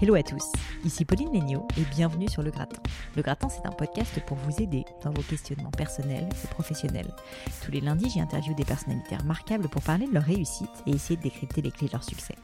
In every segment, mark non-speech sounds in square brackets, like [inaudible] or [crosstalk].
Hello à tous, ici Pauline Léniaud et bienvenue sur Le Gratin. Le Gratin, c'est un podcast pour vous aider dans vos questionnements personnels et professionnels. Tous les lundis, j'y des personnalités remarquables pour parler de leur réussite et essayer de décrypter les clés de leur succès.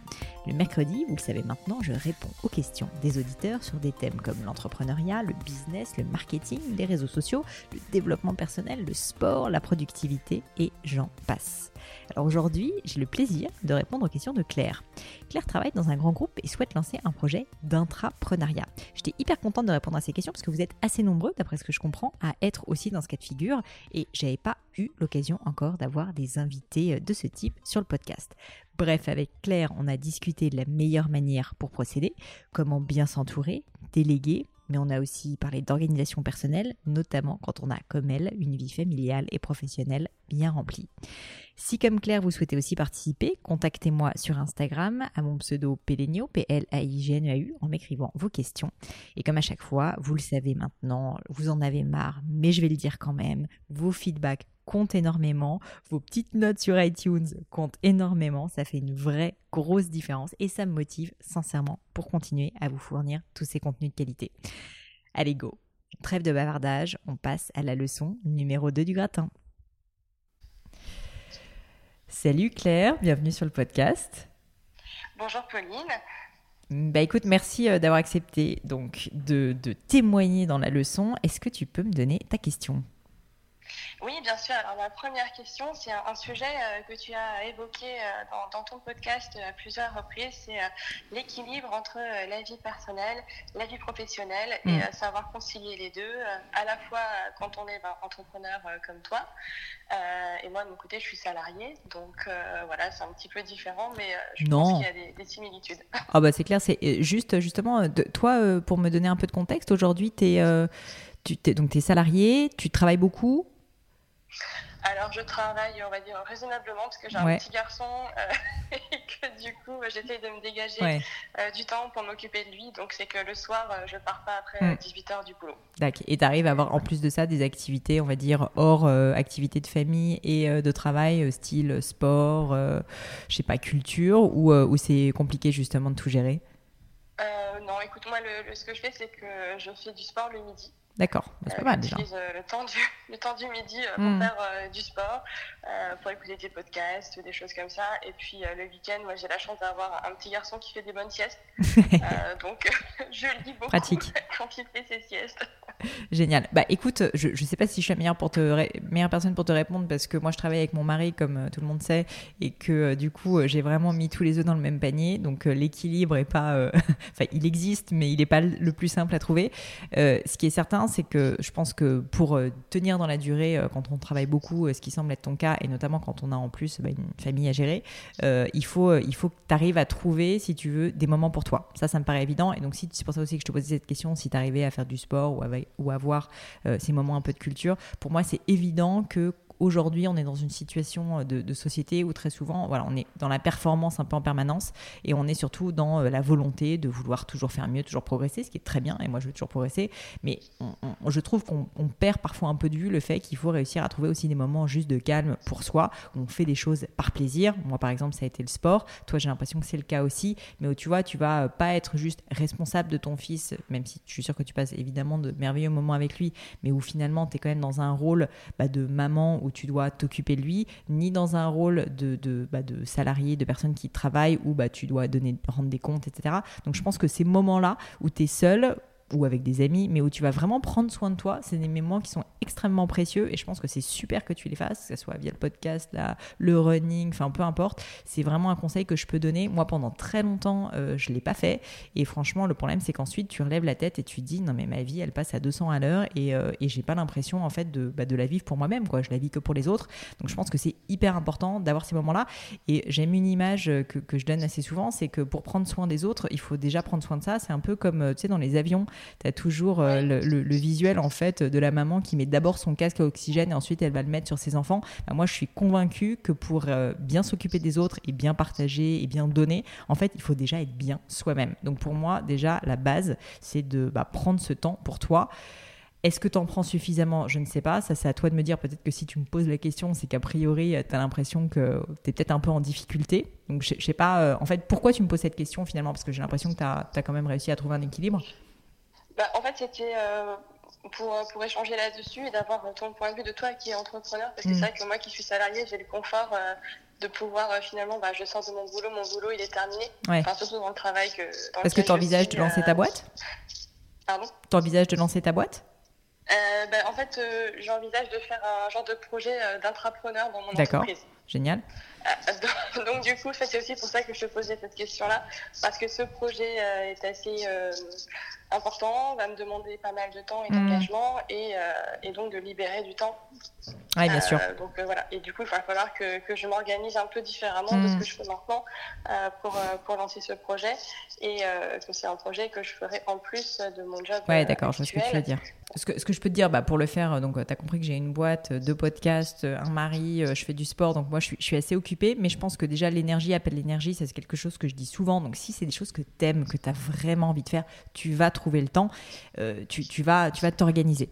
Le mercredi, vous le savez maintenant, je réponds aux questions des auditeurs sur des thèmes comme l'entrepreneuriat, le business, le marketing, les réseaux sociaux, le développement personnel, le sport, la productivité et j'en passe. Alors aujourd'hui, j'ai le plaisir de répondre aux questions de Claire. Claire travaille dans un grand groupe et souhaite lancer un projet d'intrapreneuriat. J'étais hyper contente de répondre à ces questions parce que vous êtes assez nombreux, d'après ce que je comprends, à être aussi dans ce cas de figure et j'avais pas eu l'occasion encore d'avoir des invités de ce type sur le podcast. Bref, avec Claire, on a discuté de la meilleure manière pour procéder, comment bien s'entourer, déléguer, mais on a aussi parlé d'organisation personnelle, notamment quand on a, comme elle, une vie familiale et professionnelle bien remplie. Si comme Claire, vous souhaitez aussi participer, contactez-moi sur Instagram à mon pseudo Pelenio, P-L-A-I-G-N-E-A-U, en m'écrivant vos questions. Et comme à chaque fois, vous le savez maintenant, vous en avez marre, mais je vais le dire quand même, vos feedbacks comptent énormément, vos petites notes sur iTunes comptent énormément, ça fait une vraie grosse différence et ça me motive sincèrement pour continuer à vous fournir tous ces contenus de qualité. Allez go Trêve de bavardage, on passe à la leçon numéro 2 du gratin. Salut Claire, bienvenue sur le podcast. Bonjour Pauline. Bah écoute, merci euh, d'avoir accepté donc de, de témoigner dans la leçon. Est-ce que tu peux me donner ta question? Oui, bien sûr. Alors, ma première question, c'est un, sujet euh, que tu as évoqué euh, dans, ton podcast à plusieurs reprises, c'est euh, l'équilibre entre la vie personnelle, la vie professionnelle et mm. savoir concilier les deux, à la fois quand on est ben, entrepreneur comme toi. et moi, de mon côté, je suis salarié, donc voilà, c'est un petit peu différent, mais je pense qu'il y a des, similitudes. [laughs] Ah bah c'est clair, c'est juste justement, de, toi, pour me donner un peu de contexte, aujourd'hui, tu es, tu es, donc, es salarié, tu travailles beaucoup alors, je travaille, on va dire, raisonnablement, parce que j'ai un petit garçon euh, [laughs] et que du coup, j'essaie de me dégager euh, du temps pour m'occuper de lui. Donc, c'est que le soir, euh, je pars pas après 18h hmm. du boulot. D'accord. Et tu arrives à avoir, en plus de ça, des activités, on va dire, hors activités de famille et de travail, style sport, je sais pas, culture, ou, ou c'est compliqué justement de tout gérer? Non, écoute, moi, ce que je fais, c'est que je fais du sport le midi. D'accord, bah, c'est pas mal déjà. Euh, le, temps du, [laughs] le temps du midi euh, pour hmm. faire euh, du sport, pour écouter des podcasts, des choses comme ça. Et puis le week-end, moi j'ai la chance d'avoir un petit garçon qui fait des bonnes siestes. [laughs] donc [laughs] je lis beaucoup Pratique. quand il fait ses siestes. Génial. Bah écoute, je ne sais pas si je suis la meilleure, pour te meilleure personne pour te répondre parce que moi je travaille avec mon mari, comme tout le monde sait, et que du coup j'ai vraiment mis tous les œufs dans le même panier. Donc l'équilibre est pas. Enfin, il existe, mais il n'est pas le plus simple à trouver. ce qui est certain, c'est que je pense que pour euh, tenir dans la durée, euh, quand on travaille beaucoup, euh, ce qui semble être ton cas, et notamment quand on a en plus bah, une famille à gérer, il, faut, il faut que tu arrives à trouver, si tu veux, des moments pour toi. Ça, ça me paraît évident. Et donc, si, c'est pour ça aussi que je te posais cette question, si tu arrivais à faire du sport ou, ou avoir ces moments un peu de culture, pour moi, c'est évident que Aujourd'hui, on est dans une situation euh, de, société où très souvent, voilà, on est dans la performance un peu en permanence et on est surtout dans euh, la volonté de vouloir toujours faire mieux, toujours progresser, ce qui est très bien. Et moi, je veux toujours progresser. Mais je trouve qu'on perd parfois un peu de vue le fait qu'il faut réussir à trouver aussi des moments juste de calme pour soi, où on fait des choses par plaisir. Moi, par exemple, ça a été le sport. Toi, j'ai l'impression que c'est le cas aussi. Mais où tu vois, tu vas pas être juste responsable de ton fils, même si je suis sûre que tu passes évidemment de merveilleux moments avec lui, mais où finalement, tu es quand même dans un rôle bah, de maman où tu dois t'occuper de lui, ni dans un rôle bah, de salarié, de personne qui travaille, où bah, tu dois donner, rendre des comptes, etc. Donc je pense que ces moments-là où tu es seul, ou avec des amis, mais où tu vas vraiment prendre soin de toi. C'est des moments qui sont extrêmement précieux et je pense que c'est super que tu les fasses, que ce soit via le podcast, là, le running, enfin peu importe. C'est vraiment un conseil que je peux donner. Moi, pendant très longtemps, euh, je ne l'ai pas fait et franchement, le problème, c'est qu'ensuite, tu relèves la tête et tu dis, non mais ma vie, elle passe à 200 à l'heure et, euh, et j'ai pas l'impression en fait de, bah, de la vivre pour moi-même, quoi. Je la vis que pour les autres. Donc je pense que c'est hyper important d'avoir ces moments-là et j'aime une image que, que je donne assez souvent, c'est que pour prendre soin des autres, il faut déjà prendre soin de ça. C'est un peu comme, euh, tu sais, dans les avions, tu as toujours euh, le, visuel en fait de la maman qui met d'abord son casque à oxygène et ensuite elle va le mettre sur ses enfants. Bah, moi, je suis convaincue que pour euh, bien s'occuper des autres et bien partager et bien donner, en fait, il faut déjà être bien soi-même. Donc pour moi, déjà, la base, c'est de bah, prendre ce temps pour toi. Est-ce que tu en prends suffisamment? Je ne sais pas. Ça, c'est à toi de me dire. Peut-être que si tu me poses la question, c'est qu'a priori, tu as l'impression que tu es peut-être un peu en difficulté. Donc, je, ne sais pas. Euh, en fait, pourquoi tu me poses cette question finalement? Parce que j'ai l'impression que tu as, quand même réussi à trouver un équilibre. Bah, en fait, c'était euh, pour, pour échanger là-dessus et d'avoir ton point de vue de toi qui est entrepreneur. Parce que c'est mm. vrai que moi qui suis salarié, j'ai le confort de pouvoir finalement, bah, je sors de mon boulot, mon boulot il est terminé. Enfin, surtout dans le travail que. Parce que tu envisages de lancer ta boîte? Pardon? Tu envisages de lancer ta boîte? Euh, ben, en fait, euh, j'envisage de faire un genre de projet euh, d'intrapreneur dans mon entreprise. D'accord, génial. [laughs] donc, du coup, c'est aussi pour ça que je te posais cette question-là, parce que ce projet est assez important, va me demander pas mal de temps et hmm. d'engagement, et, et, donc de libérer du temps. Oui, bien sûr. donc voilà, et du coup, il va falloir que, que je m'organise un peu différemment de ce hmm. que je fais maintenant pour, pour lancer ce projet, et que c'est un projet que je ferai en plus de mon job. Oui, d'accord, je vois ce que tu veux dire. Ce que, je peux te dire, bah, pour le faire, donc tu as compris que j'ai une boîte, deux podcasts, un mari, je fais du sport, donc moi je suis, assez occupée, mais je pense que déjà l'énergie appelle l'énergie, c'est quelque chose que je dis souvent. Donc si c'est des choses que tu aimes, que tu as vraiment envie de faire, tu vas trouver le temps, euh, tu, vas tu vas t'organiser.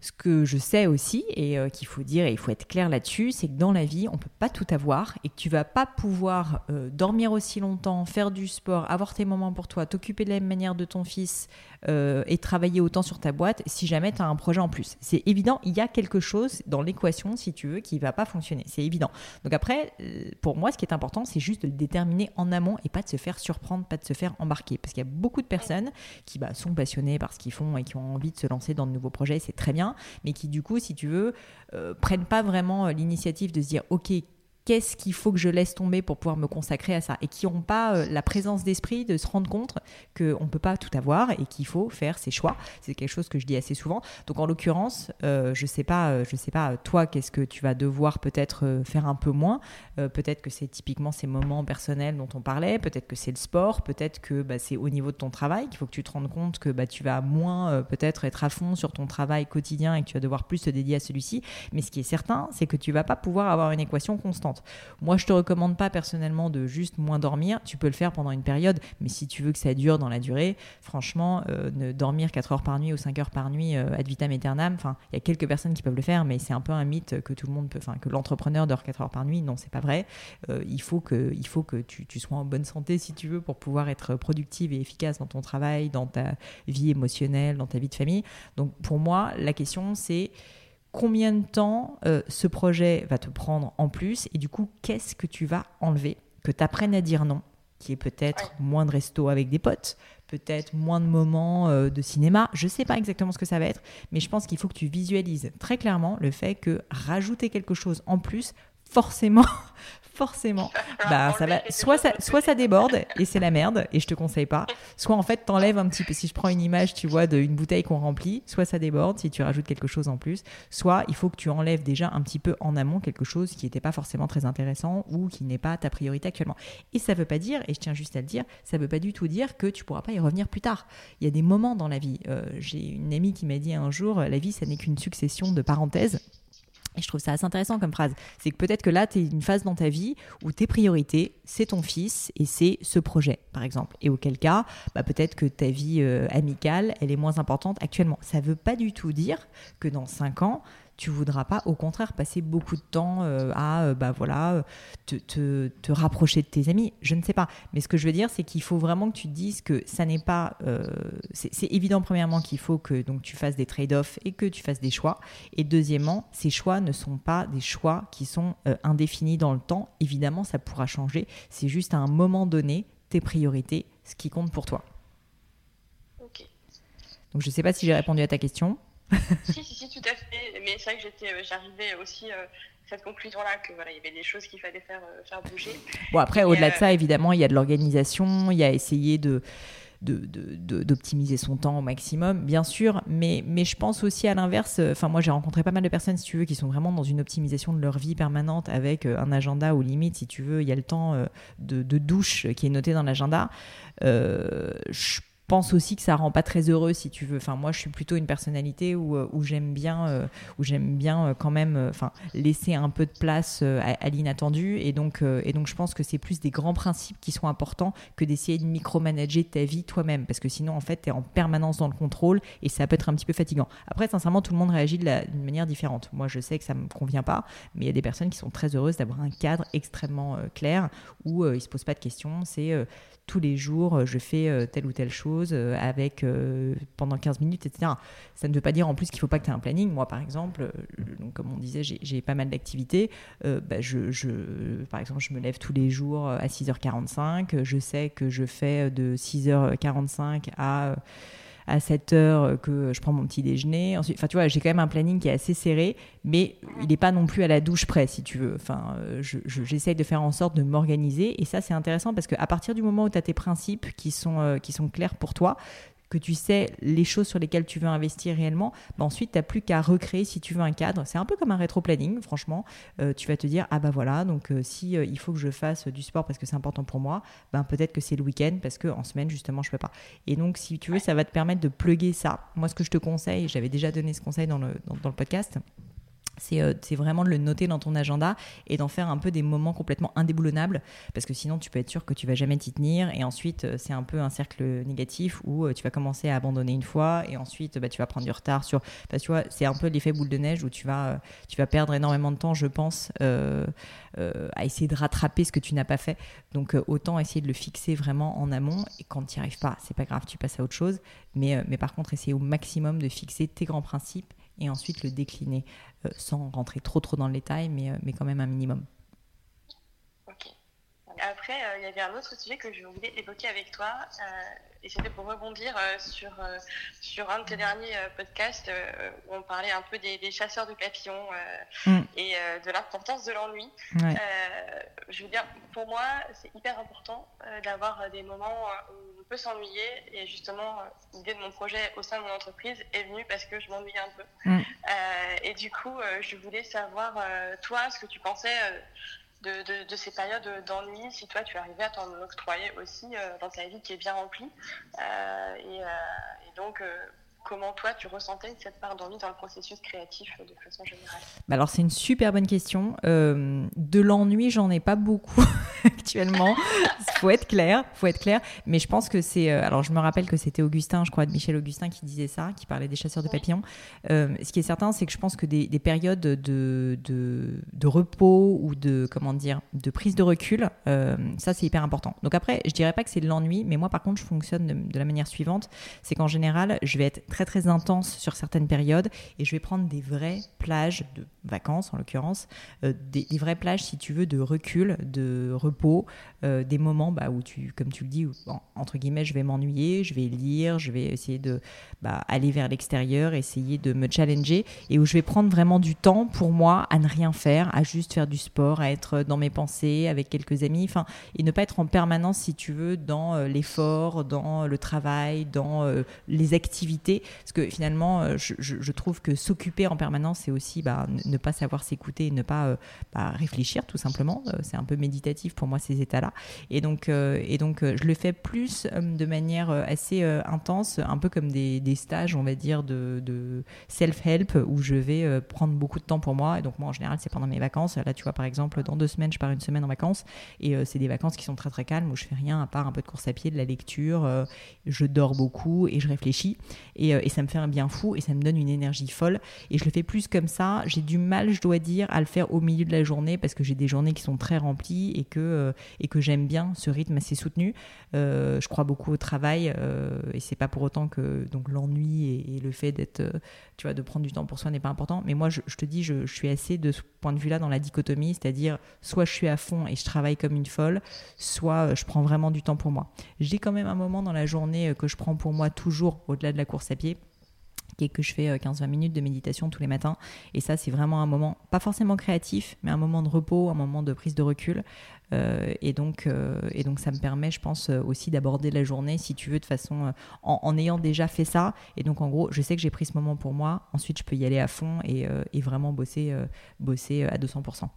Ce que je sais aussi, et euh, qu'il faut dire, et il faut être clair là-dessus, c'est que dans la vie, on ne peut pas tout avoir et que tu vas pas pouvoir euh, dormir aussi longtemps, faire du sport, avoir tes moments pour toi, t'occuper de la même manière de ton fils euh, et travailler autant sur ta boîte si jamais tu as un projet en plus. C'est évident, il y a quelque chose dans l'équation, si tu veux, qui va pas fonctionner. C'est évident. Donc après, pour moi, ce qui est important, c'est juste de le déterminer en amont et pas de se faire surprendre, pas de se faire embarquer. Parce qu'il y a beaucoup de personnes qui bah, sont passionnées par ce qu'ils font et qui ont envie de se lancer dans de nouveaux projets, c'est très bien mais qui du coup, si tu veux, euh, prennent pas vraiment euh, l'initiative de se dire, ok, qu'est-ce qu'il faut que je laisse tomber pour pouvoir me consacrer à ça et qui n'ont pas euh, la présence d'esprit de se rendre compte qu'on ne peut pas tout avoir et qu'il faut faire ses choix. C'est quelque chose que je dis assez souvent. Donc en l'occurrence, euh, je sais pas, euh, sais pas toi qu'est-ce que tu vas devoir peut-être faire un peu moins. peut-être que c'est typiquement ces moments personnels dont on parlait. Peut-être que c'est le sport. Peut-être que bah, c'est au niveau de ton travail qu'il faut que tu te rendes compte que bah, tu vas moins peut-être être à fond sur ton travail quotidien et que tu vas devoir plus te dédier à celui-ci. Mais ce qui est certain, c'est que tu vas pas pouvoir avoir une équation constante. Moi, je te recommande pas personnellement de juste moins dormir. Tu peux le faire pendant une période, mais si tu veux que ça dure dans la durée, franchement, euh, ne dormir 4 heures par nuit ou 5 heures par nuit euh, ad vitam aeternam, enfin, il y a quelques personnes qui peuvent le faire, mais c'est un peu un mythe que tout le monde peut, enfin, que l'entrepreneur dort 4 heures par nuit. Non, c'est pas vrai. Euh, il faut que, il faut que tu, tu, sois en bonne santé si tu veux pour pouvoir être productive et efficace dans ton travail, dans ta vie émotionnelle, dans ta vie de famille. Donc, pour moi, la question c'est combien de temps euh, ce projet va te prendre en plus et du coup, qu'est-ce que tu vas enlever Que tu apprennes à dire non, qui est peut-être moins de resto avec des potes, peut-être moins de moments euh, de cinéma. Je ne sais pas exactement ce que ça va être, mais je pense qu'il faut que tu visualises très clairement le fait que rajouter quelque chose en plus, forcément, [laughs] forcément, bah ça va. Soit ça, soit ça déborde et c'est la merde et je te conseille pas. Soit en fait t'enlèves un petit peu. Si je prends une image, tu vois, d'une bouteille qu'on remplit, soit ça déborde si tu rajoutes quelque chose en plus. Soit il faut que tu enlèves déjà un petit peu en amont quelque chose qui n'était pas forcément très intéressant ou qui n'est pas ta priorité actuellement. Et ça veut pas dire, et je tiens juste à le dire, ça veut pas du tout dire que tu pourras pas y revenir plus tard. Il y a des moments dans la vie. Euh, j'ai une amie qui m'a dit un jour, la vie, ça n'est qu'une succession de parenthèses. Et je trouve ça assez intéressant comme phrase. C'est que peut-être que là, tu es une phase dans ta vie où tes priorités, c'est ton fils et c'est ce projet, par exemple. Et auquel cas, bah, peut-être que ta vie euh, amicale, elle est moins importante actuellement. Ça ne veut pas du tout dire que dans 5 ans, tu voudras pas, au contraire, passer beaucoup de temps euh, à, euh, bah voilà, te, te, rapprocher de tes amis. Je ne sais pas. Mais ce que je veux dire, c'est qu'il faut vraiment que tu te dises que ça n'est pas. Euh, c'est évident, premièrement, qu'il faut que donc tu fasses des trade-offs et que tu fasses des choix. Et deuxièmement, ces choix ne sont pas des choix qui sont indéfinis dans le temps. Évidemment, ça pourra changer. C'est juste à un moment donné tes priorités, ce qui compte pour toi. Donc je ne sais pas si j'ai répondu à ta question si, si, si, tout à fait. Mais c'est vrai que j'étais, euh, j'arrivais aussi à euh, cette conclusion-là que voilà, il y avait des choses qu'il fallait faire, euh, faire bouger. Bon, après, au-delà de ça, évidemment, il y a de l'organisation, il y a essayé de d'optimiser son temps au maximum, bien sûr, mais, mais je pense aussi à l'inverse. Enfin, moi, j'ai rencontré pas mal de personnes, si tu veux, qui sont vraiment dans une optimisation de leur vie permanente avec un agenda où limite, si tu veux, il y a le temps de, douche qui est noté dans l'agenda. je pense aussi que ça rend pas très heureux si tu veux. Enfin, moi, je suis plutôt une personnalité où, euh, où j'aime bien, euh, où j'aime bien euh, quand même, enfin, laisser un peu de place à, l'inattendu. Et donc, et donc, je pense que c'est plus des grands principes qui sont importants que d'essayer de micromanager ta vie toi-même, parce que sinon, en fait, tu es en permanence dans le contrôle et ça peut être un petit peu fatigant. Après, sincèrement, tout le monde réagit d'une manière différente. Moi, je sais que ça me convient pas, mais il y a des personnes qui sont très heureuses d'avoir un cadre extrêmement clair où ils se posent pas de questions. Tous les jours, euh, je fais euh, telle ou telle chose euh, avec pendant 15 minutes, etc. Ça ne veut pas dire en plus qu'il ne faut pas que tu aies un planning. Moi, par exemple, comme on disait, j'ai pas mal d'activités. Bah, par exemple, je me lève tous les jours à 6h45. Je sais que je fais de 6h45 à à 7 heures que je prends mon petit déjeuner. Enfin, tu vois, j'ai quand même un planning qui est assez serré, mais il n'est pas non plus à la douche près, si tu veux. Enfin, j'essaye de faire en sorte de m'organiser. Et ça, c'est intéressant parce qu'à partir du moment où tu as tes principes qui sont, euh, qui sont clairs pour toi, que tu sais les choses sur lesquelles tu veux investir réellement, bah ensuite, tu n'as plus qu'à recréer si tu veux un cadre. C'est un peu comme un rétro-planning, franchement. Euh, tu vas te dire, ah bah voilà, donc euh, si euh, il faut que je fasse du sport parce que c'est important pour moi, ben peut-être que c'est le week-end parce qu'en semaine, justement, je peux pas. Et donc, si tu veux, ça va te permettre de plugger ça. Moi, ce que je te conseille, j'avais déjà donné ce conseil dans le, dans le podcast, euh, c'est vraiment de le noter dans ton agenda et d'en faire un peu des moments complètement indéboulonnables parce que sinon tu peux être sûr que tu vas jamais t'y tenir et ensuite euh, c'est un peu un cercle négatif où euh, tu vas commencer à abandonner une fois et ensuite bah, tu vas prendre du retard sur que tu c'est un peu l'effet boule de neige où tu vas tu vas perdre énormément de temps je pense à essayer de rattraper ce que tu n'as pas fait. Donc autant essayer de le fixer vraiment en amont et quand tu n'y arrives pas c'est pas grave tu passes à autre chose. Mais, mais par contre essayer au maximum de fixer tes grands principes et ensuite le décliner euh, sans rentrer trop trop dans le détail, mais, euh, mais quand même un minimum. Après, euh, il y avait un autre sujet que je voulais évoquer avec toi, et c'était pour rebondir sur, sur un de tes derniers podcasts où on parlait un peu des, chasseurs de papillons mm. et de l'importance de l'ennui. je veux dire, pour moi, c'est hyper important d'avoir des moments où s'ennuyer. Et justement, euh, l'idée de mon projet au sein de mon entreprise est venue parce que je m'ennuyais un peu. Mm. Euh, et du coup, euh, je voulais savoir, toi, ce que tu pensais de, ces périodes d'ennui, si toi, tu arrivais à t'en octroyer aussi dans ta vie qui est bien remplie. et, et donc, comment toi tu ressentais cette part d'ennui dans le processus créatif de façon générale bah Alors c'est une super bonne question. Euh, de l'ennui, j'en ai pas beaucoup [laughs] actuellement. faut être clair, faut être clair. Mais je pense que c'est. Euh, alors je me rappelle que c'était Augustin, je crois, de Michel Augustin qui disait ça, qui parlait des chasseurs de papillons. Euh, ce qui est certain, c'est que je pense que des, périodes de, de, de, repos ou de comment dire, de prise de recul, ça c'est hyper important. Donc après, je dirais pas que c'est de l'ennui, mais moi par contre, je fonctionne de, de la manière suivante, c'est qu'en général, je vais être très très intense sur certaines périodes. Et je vais prendre des vraies plages de vacances en l'occurrence, euh, des, vraies plages si tu veux de recul, de repos, euh, des moments bah, où tu, comme tu le dis, entre guillemets, je vais m'ennuyer, je vais lire, je vais essayer de bah, aller vers l'extérieur, essayer de me challenger. Et où je vais prendre vraiment du temps pour moi à ne rien faire, à juste faire du sport, à être dans mes pensées avec quelques amis, enfin et ne pas être en permanence si tu veux dans euh, l'effort, dans le travail, dans les activités parce que finalement, euh, je, trouve que s'occuper en permanence, c'est aussi bah, ne pas savoir s'écouter, ne pas euh, bah, réfléchir tout simplement. Euh, c'est un peu méditatif pour moi ces états-là. Et donc, je le fais plus de manière assez intense, un peu comme des, stages, on va dire, de, self-help où je vais prendre beaucoup de temps pour moi. Et donc moi, en général, c'est pendant mes vacances. Là, tu vois, par exemple, dans deux semaines, je pars une semaine en vacances et c'est des vacances qui sont très très calmes où je fais rien à part un peu de course à pied, de la lecture. je dors beaucoup et je réfléchis. Et et, ça me fait un bien fou et ça me donne une énergie folle. Et je le fais plus comme ça. J'ai du mal, je dois dire, à le faire au milieu de la journée parce que j'ai des journées qui sont très remplies et que, euh, et que j'aime bien ce rythme assez soutenu. Euh, je crois beaucoup au travail euh, et c'est pas pour autant que donc l'ennui et, le fait d'être, de prendre du temps pour soi n'est pas important. Mais moi, je, te dis, je, je, suis assez de ce point de vue-là dans la dichotomie, c'est-à-dire soit je suis à fond et je travaille comme une folle, soit je prends vraiment du temps pour moi. J'ai quand même un moment dans la journée que je prends pour moi toujours au-delà de la course à pied qui est que je fais 15-20 euh, minutes de méditation tous les matins. Et ça, c'est vraiment un moment, pas forcément créatif, mais un moment de repos, un moment de prise de recul. Euh, et, donc, euh, et donc, ça me permet, je pense, aussi d'aborder la journée, si tu veux, de façon. En, ayant déjà fait ça. Et donc, en gros, je sais que j'ai pris ce moment pour moi. Ensuite, je peux y aller à fond et, et vraiment bosser, bosser à 200%.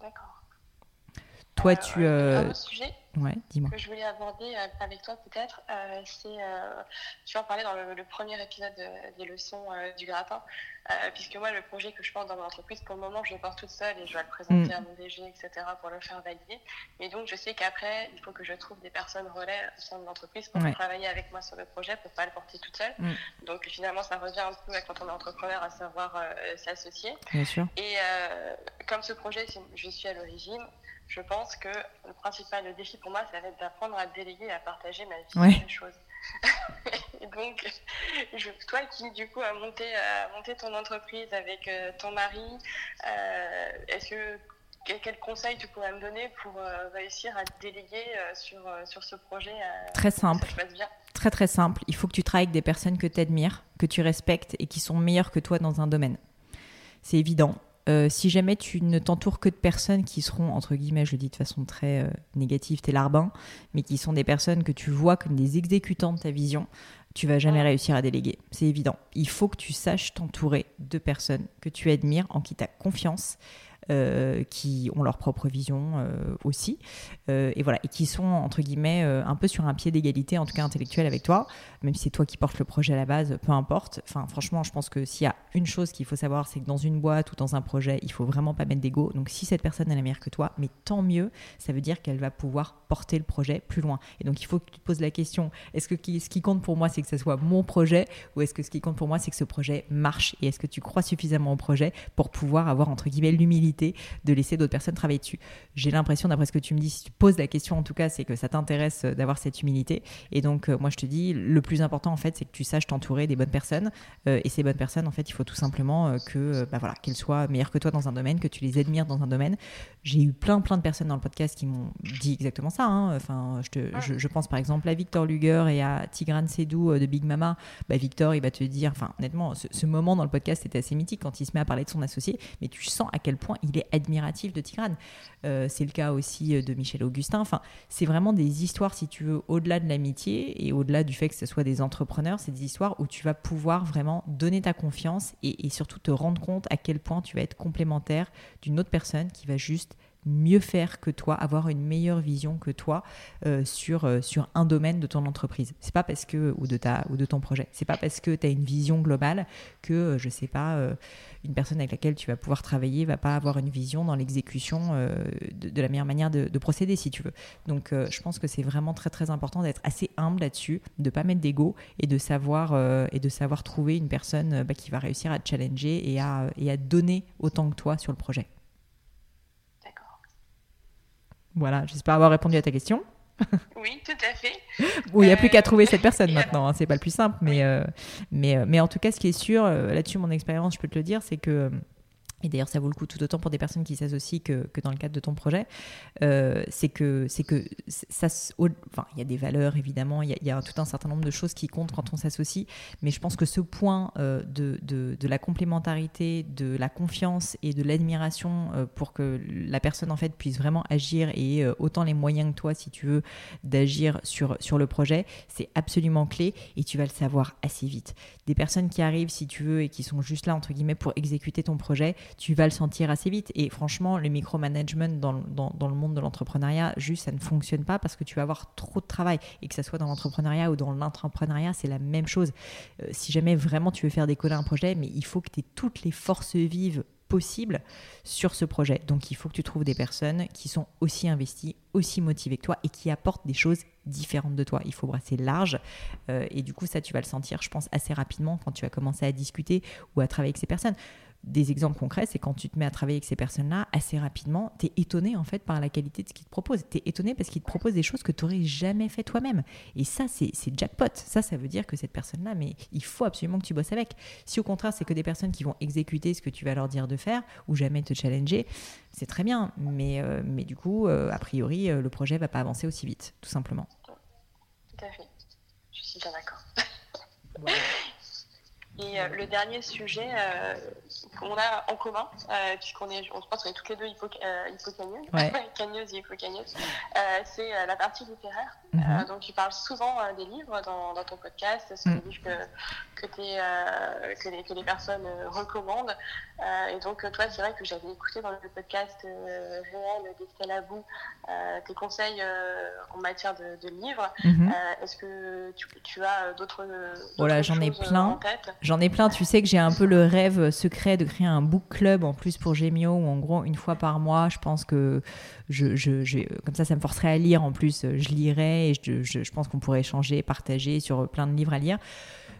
D'accord. Toi, tu. Un autre sujet? Ouais, dis-moi. que je voulais aborder euh, avec toi peut-être, euh, c'est, euh, tu en parlais dans le, le premier épisode de- des leçons euh, du gratin, puisque moi le projet que je porte dans mon entreprise, pour le moment je le porte toute seule et je vais le présenter Mm. à mon DG, etc. pour le faire valider. Et donc je sais qu'après, il faut que je trouve des personnes relais au sein de l'entreprise pour Ouais. travailler avec moi sur le projet, pour pas le porter toute seule. Mm. Donc finalement ça revient un peu à quand on est entrepreneur à savoir s'associer. Bien sûr. Et comme ce projet, je suis à l'origine, je pense que le principal défi pour moi, ça va être d'apprendre à déléguer et à partager ma vie Ouais. choses. [laughs] et donc, je, toi qui du coup a monté, a monté ton entreprise avec euh, ton mari, euh, est-ce que quel, quel conseil tu pourrais me donner pour euh, réussir à déléguer sur, sur ce projet Très que simple. Ça se passe bien? Très très simple. Il faut que tu travailles avec des personnes que tu admires, que tu respectes et qui sont meilleures que toi dans un domaine. C'est évident. Euh, si jamais tu ne t'entoures que de personnes qui seront, entre guillemets, je le dis de façon très euh, négative, t'es larbin, mais qui sont des personnes que tu vois comme des exécutants de ta vision, tu vas jamais réussir à déléguer. C'est évident. Il faut que tu saches t'entourer de personnes que tu admires, en qui tu as confiance, qui ont leur propre vision euh, aussi, euh, et voilà, et qui sont entre guillemets euh, un peu sur un pied d'égalité, en tout cas intellectuel avec toi, même si c'est toi qui portes le projet à la base, peu importe. Enfin, franchement, je pense que s'il y a une chose qu'il faut savoir, c'est que dans une boîte ou dans un projet, il faut vraiment pas mettre d'ego. Donc, si cette personne est meilleure que toi, mais tant mieux, ça veut dire qu'elle va pouvoir porter le projet plus loin. Et donc, il faut que tu te poses la question est-ce que ce qui compte pour moi, c'est que ce soit mon projet, ou est-ce que ce qui compte pour moi, c'est que ce projet marche? Et est-ce que tu crois suffisamment au projet pour pouvoir avoir entre guillemets l'humilité de laisser d'autres personnes travailler dessus J'ai l'impression, d'après ce que tu me dis, si tu poses la question, en tout cas, c'est que ça t'intéresse euh, d'avoir cette humilité. Et donc, euh, moi, je te dis, le plus important, en fait, c'est que tu saches t'entourer des bonnes personnes. Euh, et ces bonnes personnes, en fait, il faut tout simplement que, bah, voilà, qu'elles soient meilleures que toi dans un domaine, que tu les admires dans un domaine. J'ai eu plein, plein de personnes dans le podcast qui m'ont dit exactement ça. hein. Enfin, je, pense par exemple à Victor Luger et à Tigran Sedou de Big Mama. Bah, Victor, il va te dire, enfin, honnêtement, ce, ce moment dans le podcast était assez mythique quand il se met à parler de son associé, mais tu sens à quel point il est admiratif de Tigran. Euh, c'est le cas aussi euh, de Michel Augustin. Enfin, c'est vraiment des histoires, si tu veux, au-delà de l'amitié et au-delà du fait que ce soit des entrepreneurs, c'est des histoires où tu vas pouvoir vraiment donner ta confiance et surtout te rendre compte à quel point tu vas être complémentaire d'une autre personne qui va juste mieux faire que toi, avoir une meilleure vision que toi euh, sur, euh, sur un domaine de ton entreprise. C'est pas parce que ou de ta ou de ton projet. C'est pas parce que tu as une vision globale que euh, je sais pas euh, une personne avec laquelle tu vas pouvoir travailler va pas avoir une vision dans l'exécution euh, de, la meilleure manière de, de procéder si tu veux. Donc euh, je pense que c'est vraiment très très important d'être assez humble là-dessus, de pas mettre d'ego et de savoir euh, trouver une personne euh, bah, qui va réussir à te challenger et à et à donner autant que toi sur le projet. D'accord. Voilà, j'espère avoir répondu à ta question. [laughs] Oui, tout à fait. Bon, il n'y a plus Euh, qu'à trouver cette [laughs] personne maintenant, hein, c'est pas le plus simple, mais, euh, mais, euh, mais en tout cas, ce qui est sûr, là-dessus, mon expérience, je peux te le dire, c'est que, et d'ailleurs, ça vaut le coup tout autant pour des personnes qui s'associent que, dans le cadre de ton projet, euh, c'est que, c'est que ça, enfin, il y a des valeurs évidemment, il y, a, tout un certain nombre de choses qui comptent quand on s'associe, mais je pense que ce point euh, de, de, la complémentarité, de la confiance et de l'admiration euh, pour que la personne en fait puisse vraiment agir et autant les moyens que toi, si tu veux, d'agir sur, sur le projet, c'est absolument clé et tu vas le savoir assez vite. Des personnes qui arrivent, si tu veux, et qui sont juste là, entre guillemets, pour exécuter ton projet, tu vas le sentir assez vite. Et franchement, le micromanagement dans, dans, le monde de l'entrepreneuriat, juste, ça ne fonctionne pas parce que tu vas avoir trop de travail. Et que ça soit dans l'entrepreneuriat ou dans l'entrepreneuriat, c'est la même chose. Euh, si jamais vraiment tu veux faire décoller un projet, mais il faut que tu aies toutes les forces vives possibles sur ce projet. Donc il faut que tu trouves des personnes qui sont aussi investies, aussi motivées que toi et qui apportent des choses différentes de toi. Il faut brasser large euh, et du coup ça tu vas le sentir je pense assez rapidement quand tu vas commencer à discuter ou à travailler avec ces personnes. Des exemples concrets, c'est quand tu te mets à travailler avec ces personnes-là, assez rapidement, tu es étonné en fait par la qualité de ce qu'ils te proposent. Tu es étonné parce qu'ils te proposent des choses que tu n'aurais jamais fait toi-même. Et ça, c'est c'est jackpot. Ça, ça veut dire que cette personne-là, mais il faut absolument que tu bosses avec. Si au contraire, c'est que des personnes qui vont exécuter ce que tu vas leur dire de faire ou jamais te challenger, c'est très bien. Mais, euh, mais du coup, euh, a priori, euh, le projet va pas avancer aussi vite, tout simplement. Tout à fait. Je suis bien d'accord. Et euh, le dernier sujet, euh, qu'on a en commun, puisqu'on est, on pense qu'on est toutes les deux hypo, hypocagneuses, Ouais. [laughs] cagneuses et hypocagneuses, c'est la partie littéraire. Mhm. donc tu parles souvent des livres dans, dans, ton podcast, ce sont Mm. des livres que, que, que, les, que les personnes recommandent. et donc toi, c'est vrai que j'avais écouté dans le podcast réel d'Estelle Abou tes conseils en matière de, de livres. Mhm. Est-ce que tu, tu as d'autres, Voilà, d'autres j'en ai plein. en tête? J'en ai plein. Tu sais que j'ai un peu le rêve secret de créer un book club en plus pour Gemio où en gros une fois par mois, je pense que je, je, comme ça, ça me forcerait à lire. En plus, je lirais et je- je pense qu'on pourrait échanger, partager sur plein de livres à lire.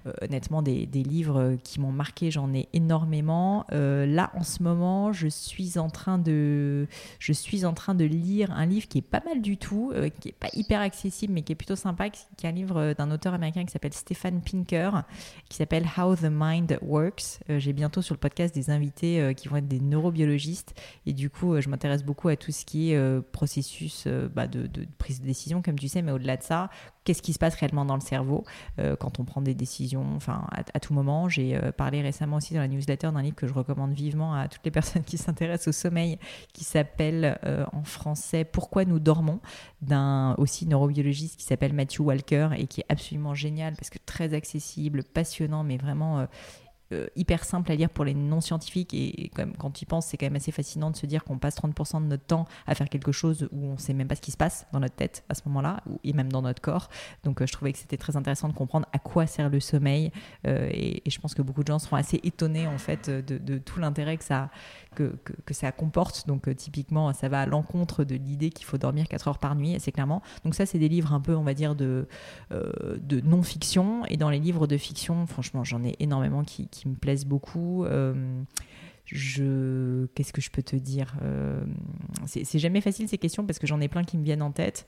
Euh, honnêtement, des, des livres qui m'ont marqué, j'en ai énormément. Euh, là, en ce moment, je suis en train de, je suis en train de lire un livre qui est pas mal du tout, euh, qui est pas hyper accessible, mais qui est plutôt sympa, qui est un livre d'un auteur américain qui s'appelle Stephen Pinker, qui s'appelle How the Mind Works. J'ai bientôt sur le podcast des invités qui vont être des neurobiologistes, et du coup, je m'intéresse beaucoup à tout ce qui est processus bah, de, prise de décision, comme tu sais, mais au-delà de ça, qu'est-ce qui se passe réellement dans le cerveau quand on prend des décisions, enfin à, tout moment. J'ai euh, parlé récemment aussi dans la newsletter d'un livre que je recommande vivement à toutes les personnes qui s'intéressent au sommeil, qui s'appelle euh, en français Pourquoi nous dormons, d'un aussi neurobiologiste qui s'appelle Matthew Walker et qui est absolument génial parce que très accessible, passionnant, mais vraiment euh, euh, hyper simple à lire pour les non-scientifiques et, quand, tu y penses, c'est quand même assez fascinant de se dire qu'on passe 30% de notre temps à faire quelque chose où on sait même pas ce qui se passe dans notre tête à ce moment-là et même dans notre corps. Donc euh, je trouvais que c'était très intéressant de comprendre à quoi sert le sommeil euh, et, je pense que beaucoup de gens seront assez étonnés en fait de, tout l'intérêt que ça, que, ça comporte. Donc typiquement, ça va à l'encontre de l'idée qu'il faut dormir 4 heures par nuit, assez clairement. Donc ça, c'est des livres un peu, on va dire, de, de non-fiction. Et dans les livres de fiction, franchement, j'en ai énormément qui me plaisent beaucoup. Euh, je qu'est-ce que je peux te dire Euh, c'est jamais facile ces questions parce que j'en ai plein qui me viennent en tête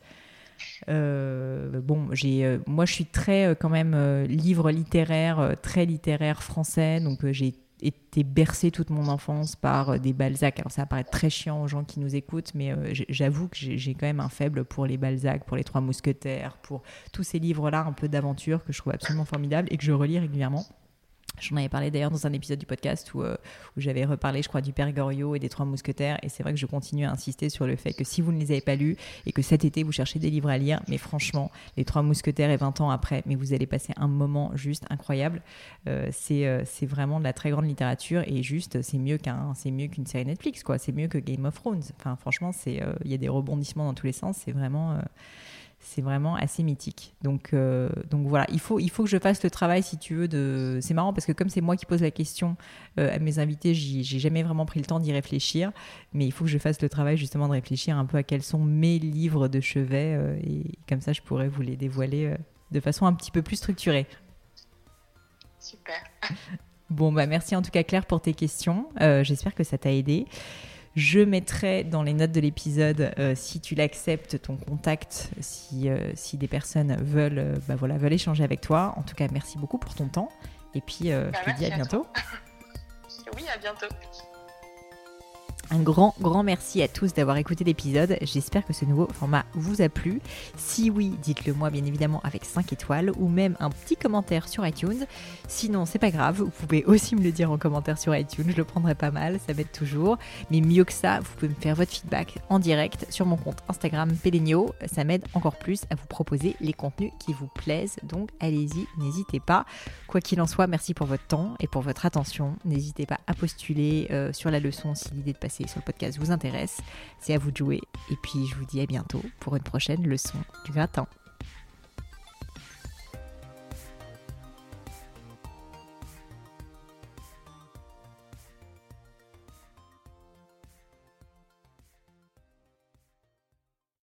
Euh, bon j'ai moi je suis très quand même livre littéraire très littéraire français donc j'ai été bercée toute mon enfance par des Balzac alors ça va paraître très chiant aux gens qui nous écoutent mais j'avoue que j'ai quand même un faible pour les Balzac pour les Trois Mousquetaires pour tous ces livres là un peu d'aventure que je trouve absolument formidables et que je relis régulièrement J'en avais parlé d'ailleurs dans un épisode du podcast où, euh, où j'avais reparlé, je crois, du Père Goriot et des Trois Mousquetaires. Et c'est vrai que je continue à insister sur le fait que si vous ne les avez pas lus et que cet été vous cherchez des livres à lire, mais franchement, les Trois Mousquetaires et 20 ans après, mais vous allez passer un moment juste incroyable. Euh, c'est euh, c'est vraiment de la très grande littérature et juste, c'est mieux qu'une série Netflix, quoi. C'est mieux que Game of Thrones. Enfin, franchement, il y a des rebondissements dans tous les sens. C'est vraiment. C'est vraiment assez mythique. Donc, euh, donc voilà, il faut, il faut que je fasse le travail, si tu veux. De... C'est marrant parce que comme c'est moi qui pose la question euh, à mes invités, j'ai jamais vraiment pris le temps d'y réfléchir. Mais il faut que je fasse le travail justement de réfléchir un peu à quels sont mes livres de chevet. euh, et comme ça, je pourrais vous les dévoiler de façon un petit peu plus structurée. Super. [laughs] Bon, bah merci en tout cas Claire pour tes questions. J'espère que ça t'a aidé. Je mettrai dans les notes de l'épisode, euh, si tu l'acceptes, ton contact, si, euh, si des personnes veulent, euh, bah voilà, veulent échanger avec toi. En tout cas, merci beaucoup pour ton temps. Et puis, Bah, je te dis à bientôt. [laughs] Oui, à bientôt. Un grand, grand merci à tous d'avoir écouté l'épisode. J'espère que ce nouveau format vous a plu. Si oui, dites-le moi bien évidemment avec 5 étoiles ou même un petit commentaire sur iTunes. Sinon, c'est pas grave, vous pouvez aussi me le dire en commentaire sur iTunes, je le prendrai pas mal, ça m'aide toujours. Mais mieux que ça, vous pouvez me faire votre feedback en direct sur mon compte Instagram Pelenio. Ça m'aide encore plus à vous proposer les contenus qui vous plaisent. Donc allez-y, n'hésitez pas. Quoi qu'il en soit, merci pour votre temps et pour votre attention. N'hésitez pas à postuler euh, sur la leçon si l'idée de passer sur le podcast vous intéresse. C'est à vous de jouer. Et puis je vous dis à bientôt pour une prochaine leçon du gratin.